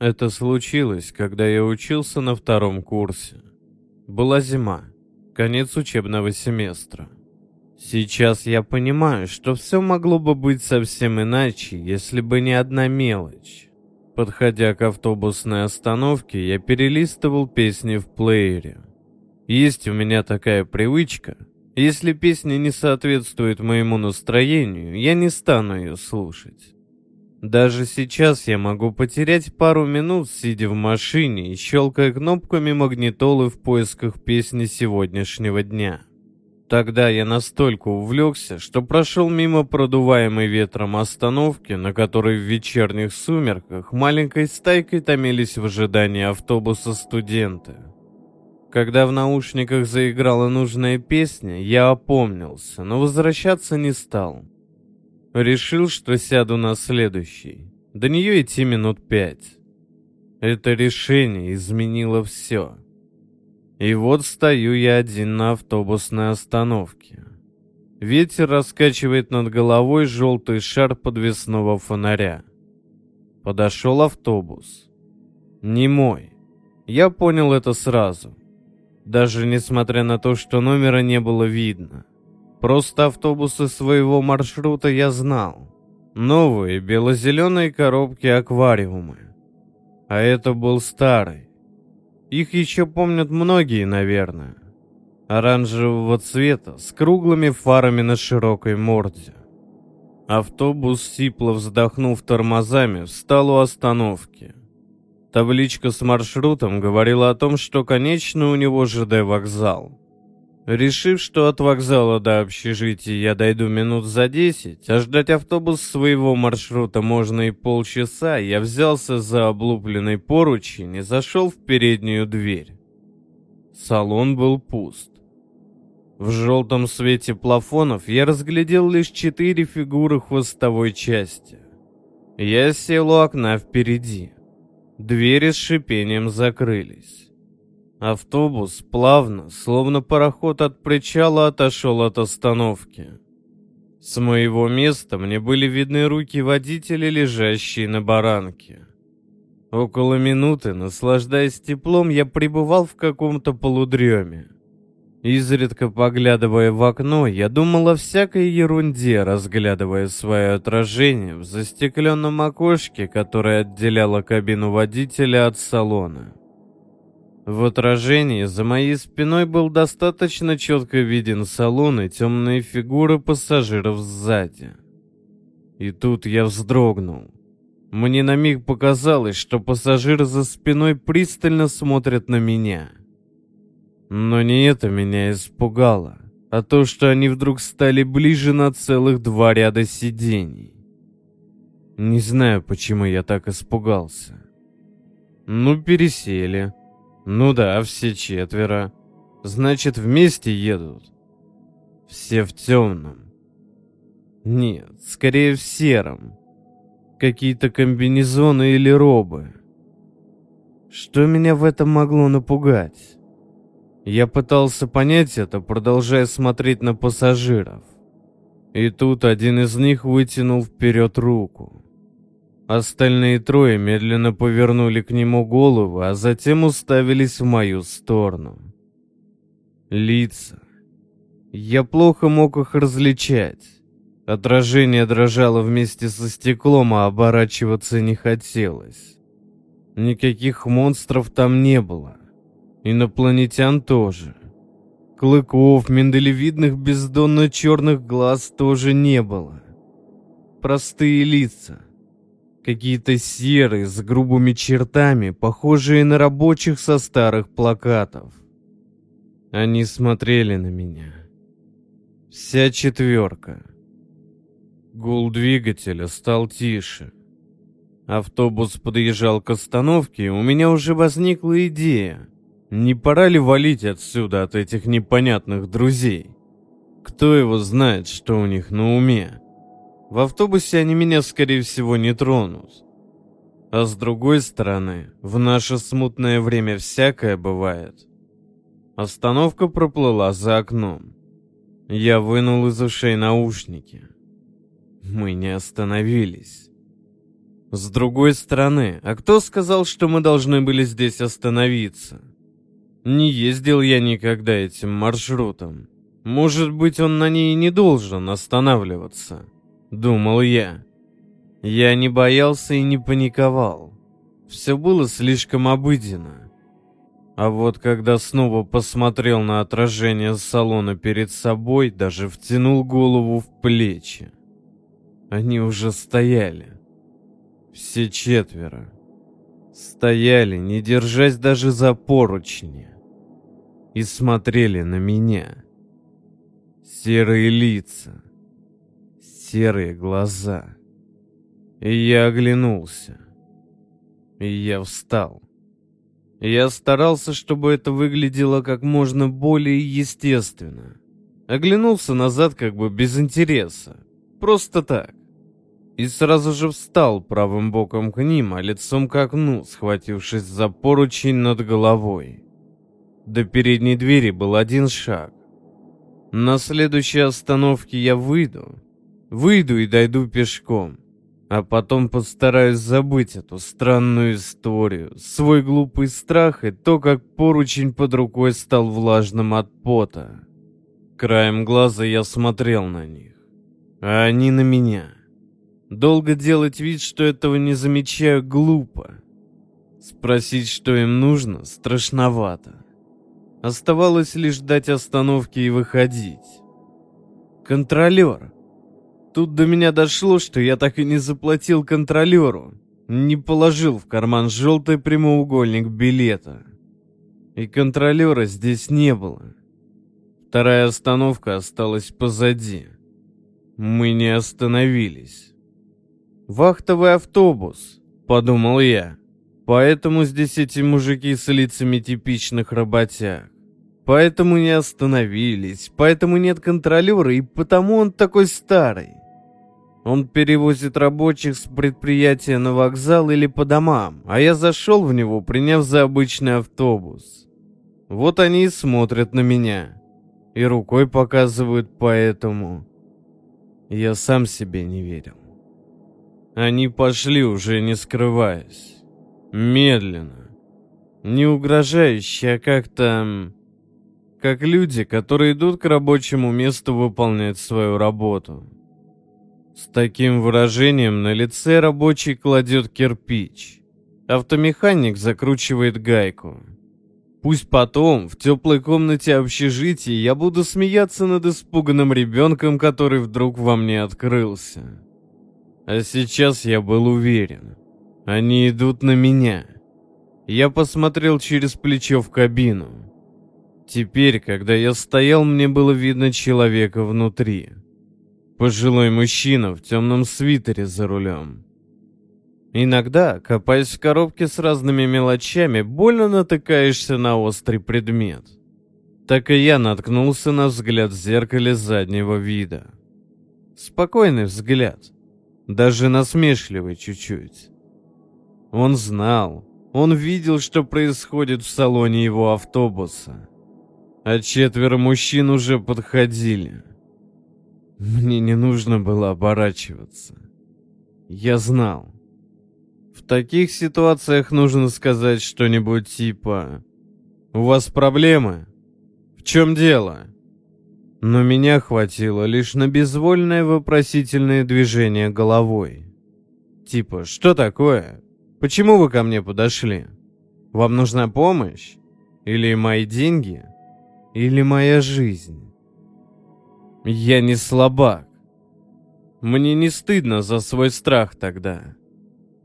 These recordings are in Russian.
Это случилось, когда я учился на втором курсе. Была зима, конец учебного семестра. Сейчас я понимаю, что все могло бы быть совсем иначе, если бы не одна мелочь. Подходя к автобусной остановке, я перелистывал песни в плеере. Есть у меня такая привычка. Если песня не соответствует моему настроению, я не стану ее слушать. Даже сейчас я могу потерять пару минут, сидя в машине и щелкая кнопками магнитолы в поисках песни сегодняшнего дня. Тогда я настолько увлекся, что прошел мимо продуваемой ветром остановки, на которой в вечерних сумерках маленькой стайкой томились в ожидании автобуса студенты. Когда в наушниках заиграла нужная песня, я опомнился, но возвращаться не стал. Решил, что сяду на следующий. До нее идти минут пять. Это решение изменило все. И вот стою я один на автобусной остановке. Ветер раскачивает над головой желтый шар подвесного фонаря. Подошел автобус. Не мой. Я понял это сразу. Даже несмотря на то, что номера не было видно. Просто автобусы своего маршрута я знал. Новые бело-зеленые коробки-аквариумы. А это был старый. Их еще помнят многие, наверное. Оранжевого цвета, с круглыми фарами на широкой морде. Автобус, сипло вздохнув тормозами, встал у остановки. Табличка с маршрутом говорила о том, что конечно у него ЖД-вокзал. Решив, что от вокзала до общежития я дойду минут за десять, а ждать автобус своего маршрута можно и полчаса, я взялся за облупленный поручень и зашел в переднюю дверь. Салон был пуст. В желтом свете плафонов я разглядел лишь четыре фигуры хвостовой части. Я сел у окна впереди. Двери с шипением закрылись. Автобус плавно, словно пароход от причала, отошел от остановки. С моего места мне были видны руки водителя, лежащие на баранке. Около минуты, наслаждаясь теплом, я пребывал в каком-то полудреме. Изредка поглядывая в окно, я думал о всякой ерунде, разглядывая свое отражение в застекленном окошке, которое отделяло кабину водителя от салона. В отражении за моей спиной был достаточно четко виден салон и темные фигуры пассажиров сзади. И тут я вздрогнул. Мне на миг показалось, что пассажиры за спиной пристально смотрят на меня. Но не это меня испугало, а то, что они вдруг стали ближе на целых два ряда сидений. Не знаю, почему я так испугался. Ну, пересели. Ну да, все четверо. Значит, вместе едут. Все в темном. Нет, скорее в сером. Какие-то комбинезоны или робы. Что меня в этом могло напугать? Я пытался понять это, продолжая смотреть на пассажиров. И тут один из них вытянул вперед руку. Остальные трое медленно повернули к нему голову, а затем уставились в мою сторону. Лица. Я плохо мог их различать. Отражение дрожало вместе со стеклом, а оборачиваться не хотелось. Никаких монстров там не было. Инопланетян тоже. Клыков, миндалевидных бездонно-черных глаз тоже не было. Простые лица — Какие-то серые, с грубыми чертами, похожие на рабочих со старых плакатов. Они смотрели на меня. Вся четверка. Гул двигателя стал тише. Автобус подъезжал к остановке, и у меня уже возникла идея. Не пора ли валить отсюда от этих непонятных друзей? Кто его знает, что у них на уме? В автобусе они меня, скорее всего, не тронут. А с другой стороны, в наше смутное время всякое бывает. Остановка проплыла за окном. Я вынул из ушей наушники. Мы не остановились. С другой стороны, а кто сказал, что мы должны были здесь остановиться? Не ездил я никогда этим маршрутом. Может быть, он на ней не должен останавливаться, думал я. Я не боялся и не паниковал. Все было слишком обыденно. А вот когда снова посмотрел на отражение салона перед собой, даже втянул голову в плечи. Они уже стояли. Все четверо. Стояли, не держась даже за поручни. И смотрели на меня. Серые лица. Серые глаза. И я оглянулся. И я встал. Я старался, чтобы это выглядело как можно более естественно. Оглянулся назад как бы без интереса. Просто так. И сразу же встал правым боком к ним, а лицом к окну, схватившись за поручень над головой. До передней двери был один шаг. На следующей остановке я выйду. Выйду и дойду пешком а потом постараюсь забыть эту странную историю, свой глупый страх и то, как поручень под рукой стал влажным от пота. Краем глаза я смотрел на них, а они на меня. Долго делать вид, что этого не замечаю, глупо. Спросить, что им нужно, страшновато. Оставалось лишь дать остановки и выходить. Контролер. Тут до меня дошло, что я так и не заплатил контролеру, не положил в карман желтый прямоугольник билета. И контролера здесь не было. Вторая остановка осталась позади. Мы не остановились. «Вахтовый автобус», — подумал я. «Поэтому здесь эти мужики с лицами типичных работяг. Поэтому не остановились, поэтому нет контролера, и потому он такой старый. Он перевозит рабочих с предприятия на вокзал или по домам, а я зашел в него, приняв за обычный автобус. Вот они и смотрят на меня. И рукой показывают поэтому. Я сам себе не верил. Они пошли, уже не скрываясь. Медленно. Не угрожающе, а как-то... Как люди, которые идут к рабочему месту выполнять свою работу. С таким выражением на лице рабочий кладет кирпич. Автомеханик закручивает гайку. Пусть потом, в теплой комнате общежития, я буду смеяться над испуганным ребенком, который вдруг во мне открылся. А сейчас я был уверен. Они идут на меня. Я посмотрел через плечо в кабину. Теперь, когда я стоял, мне было видно человека внутри. Пожилой мужчина в темном свитере за рулем. Иногда, копаясь в коробке с разными мелочами, больно натыкаешься на острый предмет. Так и я наткнулся на взгляд в зеркале заднего вида. Спокойный взгляд, даже насмешливый чуть-чуть. Он знал, он видел, что происходит в салоне его автобуса. А четверо мужчин уже подходили. Мне не нужно было оборачиваться. Я знал. В таких ситуациях нужно сказать что-нибудь типа «У вас проблемы? В чем дело?» Но меня хватило лишь на безвольное вопросительное движение головой. Типа «Что такое? Почему вы ко мне подошли? Вам нужна помощь? Или мои деньги? Или моя жизнь?» Я не слабак. Мне не стыдно за свой страх тогда.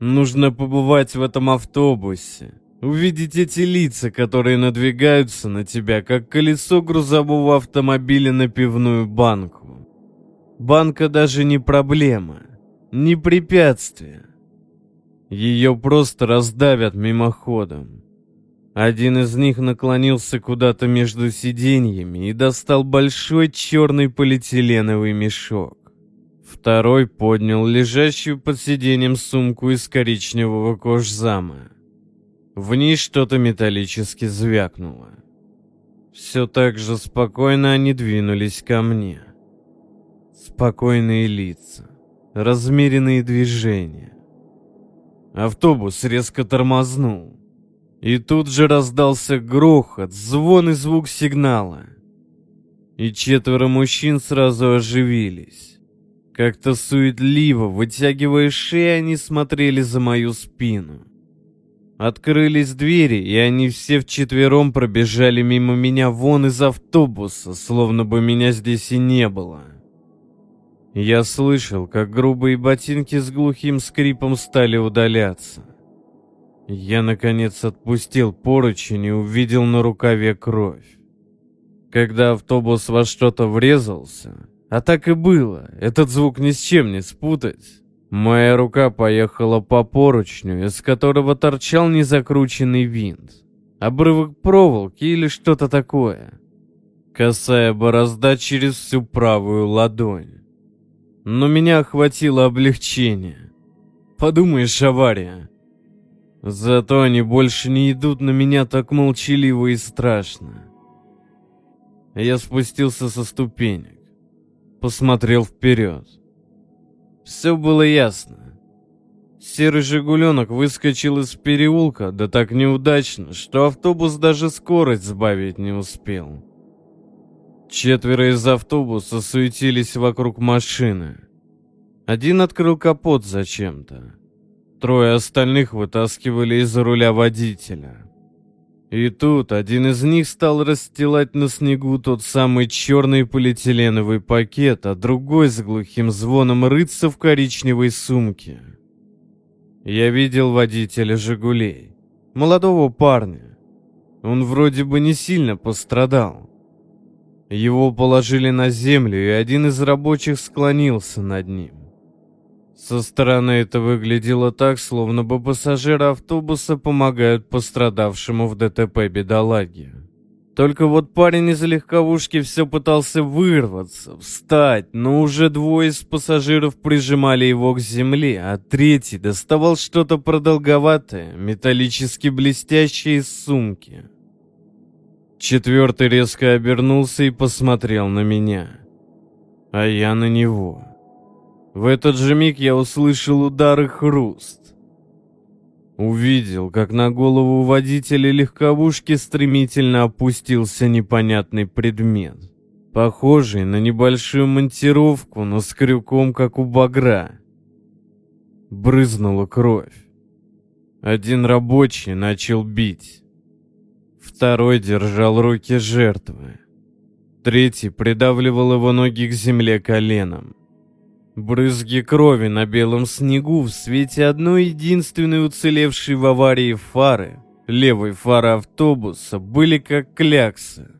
Нужно побывать в этом автобусе, увидеть эти лица, которые надвигаются на тебя, как колесо грузового автомобиля на пивную банку. Банка даже не проблема, не препятствие. Ее просто раздавят мимоходом. Один из них наклонился куда-то между сиденьями и достал большой черный полиэтиленовый мешок. Второй поднял лежащую под сиденьем сумку из коричневого кожзама. В ней что-то металлически звякнуло. Все так же спокойно они двинулись ко мне. Спокойные лица, размеренные движения. автобус резко тормознул. И тут же раздался грохот, звон и звук сигнала. И четверо мужчин сразу оживились. Как-то суетливо, вытягивая шеи, они смотрели за мою спину. Открылись двери, и они все вчетвером пробежали мимо меня вон из автобуса, словно бы меня здесь и не было. Я слышал, как грубые ботинки с глухим скрипом стали удаляться. Я, наконец, отпустил поручень и увидел на рукаве кровь. Когда автобус во что-то врезался, а так и было, этот звук ни с чем не спутать, Моя рука поехала по поручню, из которого торчал незакрученный винт. Обрывок проволоки или что-то такое. Косая борозда через всю правую ладонь. Но меня охватило облегчение. Подумаешь, авария. Зато они больше не идут на меня так молчаливо и страшно. Я спустился со ступенек. Посмотрел вперед. Все было ясно. Серый «Жигуленок» выскочил из переулка, да так неудачно, что автобус даже скорость сбавить не успел. Четверо из автобуса суетились вокруг машины. Один открыл капот зачем-то. Трое остальных вытаскивали из-за руля водителя. И тут один из них стал расстилать на снегу тот самый черный полиэтиленовый пакет, а другой с глухим звоном рыться в коричневой сумке. Я видел водителя «Жигулей», молодого парня. Он вроде бы не сильно пострадал. Его положили на землю, и один из рабочих склонился над ним. Со стороны это выглядело так, словно бы пассажиры автобуса помогают пострадавшему в ДТП бедолаге. Только вот парень из легковушки все пытался вырваться, встать, но уже двое из пассажиров прижимали его к земле, а третий доставал что-то продолговатое, металлически блестящее из сумки. Четвертый резко обернулся и посмотрел на меня, а я на него. В этот же миг я услышал удар и хруст. Увидел, как на голову водителя легковушки стремительно опустился непонятный предмет, похожий на небольшую монтировку, но с крюком, как у багра. Брызнула кровь. Один рабочий начал бить. Второй держал руки жертвы. Третий придавливал его ноги к земле коленом. Брызги крови на белом снегу в свете одной единственной уцелевшей в аварии фары, левой фары автобуса, были как кляксы.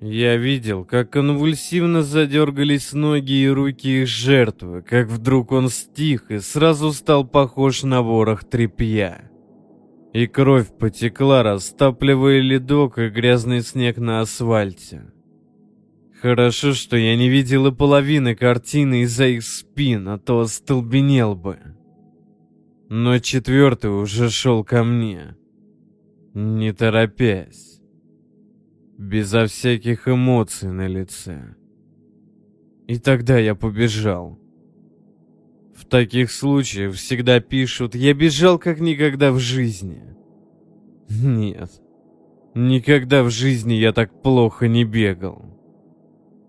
Я видел, как конвульсивно задергались ноги и руки их жертвы, как вдруг он стих и сразу стал похож на ворох тряпья. И кровь потекла, растапливая ледок и грязный снег на асфальте. Хорошо, что я не видела половины картины из-за их спин, а то остолбенел бы. Но четвертый уже шел ко мне, не торопясь, безо всяких эмоций на лице. И тогда я побежал. В таких случаях всегда пишут «Я бежал как никогда в жизни». Нет, никогда в жизни я так плохо не бегал.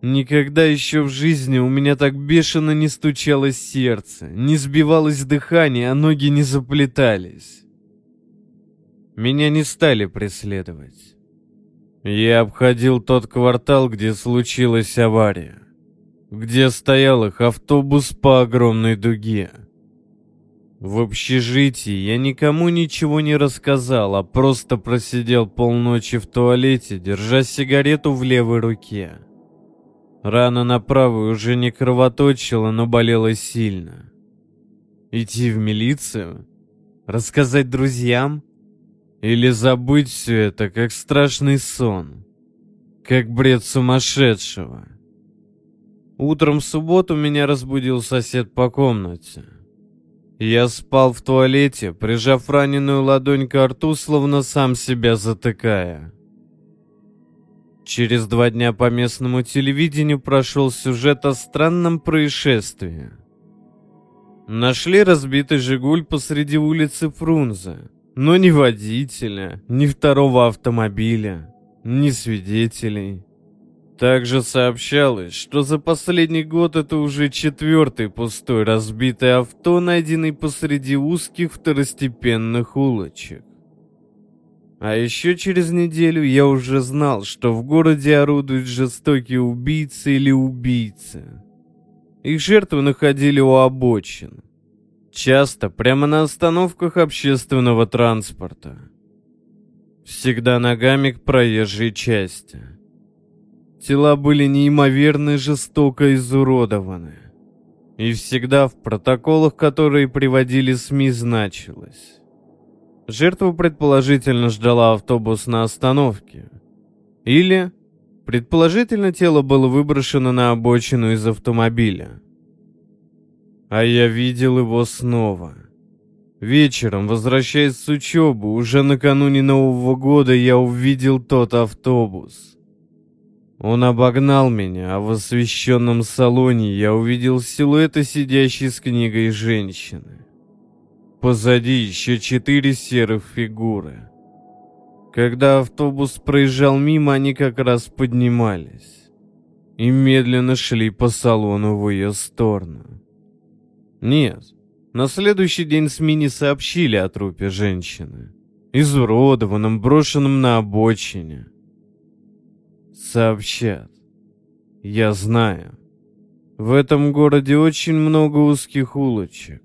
Никогда еще в жизни у меня так бешено не стучалось сердце, не сбивалось дыхание, а ноги не заплетались. Меня не стали преследовать. Я обходил тот квартал, где случилась авария, где стоял их автобус по огромной дуге. В общежитии я никому ничего не рассказал, а просто просидел полночи в туалете, держа сигарету в левой руке. Рана на правой уже не кровоточила, но болела сильно. Идти в милицию? Рассказать друзьям? Или забыть все это, как страшный сон? Как бред сумасшедшего? Утром в субботу меня разбудил сосед по комнате. Я спал в туалете, прижав раненую ладонь к рту, словно сам себя затыкая. Через два дня по местному телевидению прошел сюжет о странном происшествии. Нашли разбитый «Жигуль» посреди улицы Фрунзе. Но ни водителя, ни второго автомобиля, ни свидетелей. Также сообщалось, что за последний год это уже четвертый пустой разбитое авто, найденный посреди узких второстепенных улочек. А еще через неделю я уже знал, что в городе орудуют жестокие убийцы или убийцы. Их жертвы находили у обочин. Часто прямо на остановках общественного транспорта. Всегда ногами к проезжей части. Тела были неимоверно жестоко изуродованы. И всегда в протоколах, которые приводили СМИ, значилось. Жертву предположительно ждала автобус на остановке. Или, предположительно, тело было выброшено на обочину из автомобиля. А я видел его снова. Вечером, возвращаясь с учебы, уже накануне Нового года я увидел тот автобус. Он обогнал меня, а в освещенном салоне я увидел силуэты сидящей с книгой женщины. Позади еще четыре серых фигуры. Когда автобус проезжал мимо, они как раз поднимались и медленно шли по салону в ее сторону. Нет, на следующий день СМИ не сообщили о трупе женщины, изуродованном, брошенном на обочине. Сообщат. Я знаю. В этом городе очень много узких улочек.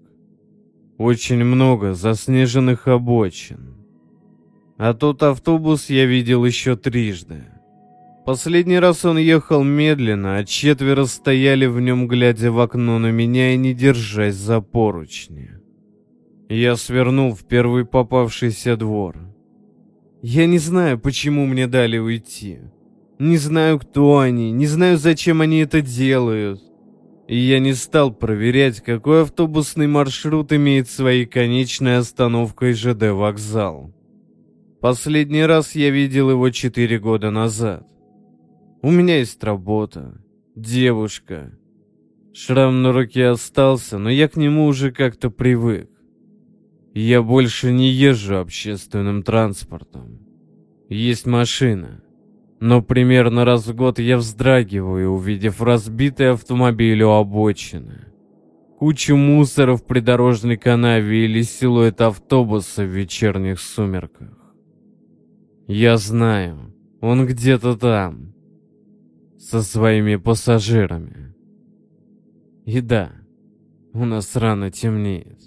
Очень много заснеженных обочин. А тот автобус я видел еще трижды. Последний раз он ехал медленно, а четверо стояли в нем, глядя в окно на меня и не держась за поручни. Я свернул в первый попавшийся двор. Я не знаю, почему мне дали уйти. Не знаю, кто они, не знаю, зачем они это делают. И я не стал проверять, какой автобусный маршрут имеет своей конечной остановкой ЖД вокзал. Последний раз я видел его четыре года назад. У меня есть работа, девушка. Шрам на руке остался, но я к нему уже как-то привык. Я больше не езжу общественным транспортом. Есть машина. Но примерно раз в год я вздрагиваю, увидев разбитый автомобиль у обочины. Кучу мусора в придорожной канаве или силуэт автобуса в вечерних сумерках. Я знаю, он где-то там со своими пассажирами. И да, у нас рано темнеет.